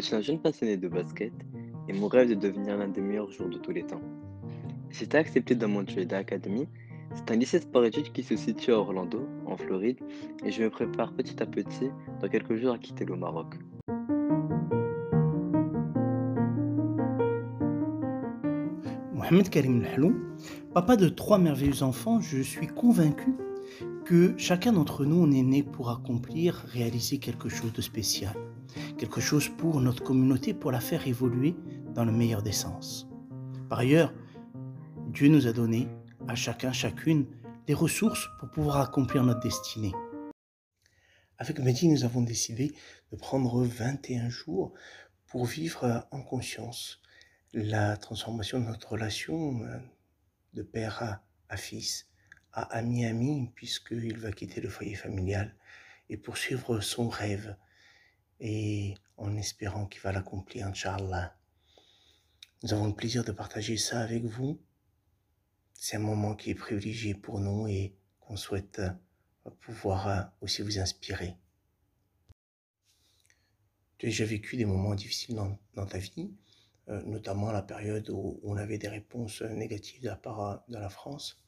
suis un jeune passionné de basket et mon rêve est de devenir l'un des meilleurs joueurs de tous les temps. Été accepté dans Montreal Academy. C'est un lycée sport-études qui se situe à Orlando, en Floride, et je me prépare petit à petit dans quelques jours à quitter le Maroc. Mohamed Karim Lhalou, papa de trois merveilleux enfants, je suis convaincu que chacun d'entre nous, on est né pour accomplir, réaliser quelque chose de spécial, quelque chose pour notre communauté, pour la faire évoluer dans le meilleur des sens. Par ailleurs, Dieu nous a donné à chacun, chacune, des ressources pour pouvoir accomplir notre destinée. Avec Mehdi, nous avons décidé de prendre 21 jours pour vivre en conscience la transformation de notre relation de père à, fils, à ami ami, puisqu'il va quitter le foyer familial et poursuivre son rêve, et en espérant qu'il va l'accomplir, Inch'Allah. Nous avons le plaisir de partager ça avec vous. C'est un moment qui est privilégié pour nous et qu'on souhaite euh, pouvoir euh, aussi vous inspirer. Tu as déjà vécu des moments difficiles dans ta vie euh, notamment la période où on avait des réponses négatives de la part de la France.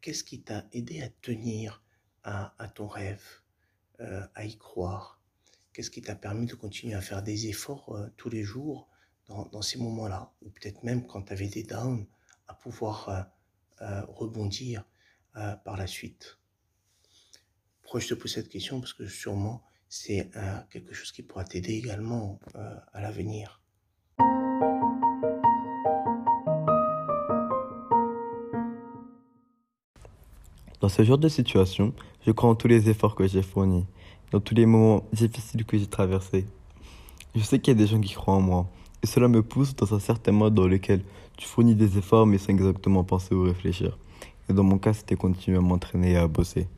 Qu'est-ce qui t'a aidé à tenir à, ton rêve, euh, à y croire? Qu'est-ce qui t'a permis de continuer à faire des efforts euh, tous les jours dans, ces moments-là? Ou peut-être même quand tu avais des downs, à pouvoir rebondir par la suite? Pourquoi je te pose cette question? Parce que sûrement c'est quelque chose qui pourra t'aider également à l'avenir. Dans ce genre de situation, je crois en tous les efforts que j'ai fournis, dans tous les moments difficiles que j'ai traversés. Je sais qu'il y a des gens qui croient en moi, et cela me pousse dans un certain mode dans lequel tu fournis des efforts mais sans exactement penser ou réfléchir. Et dans mon cas, c'était continuer à m'entraîner et à bosser.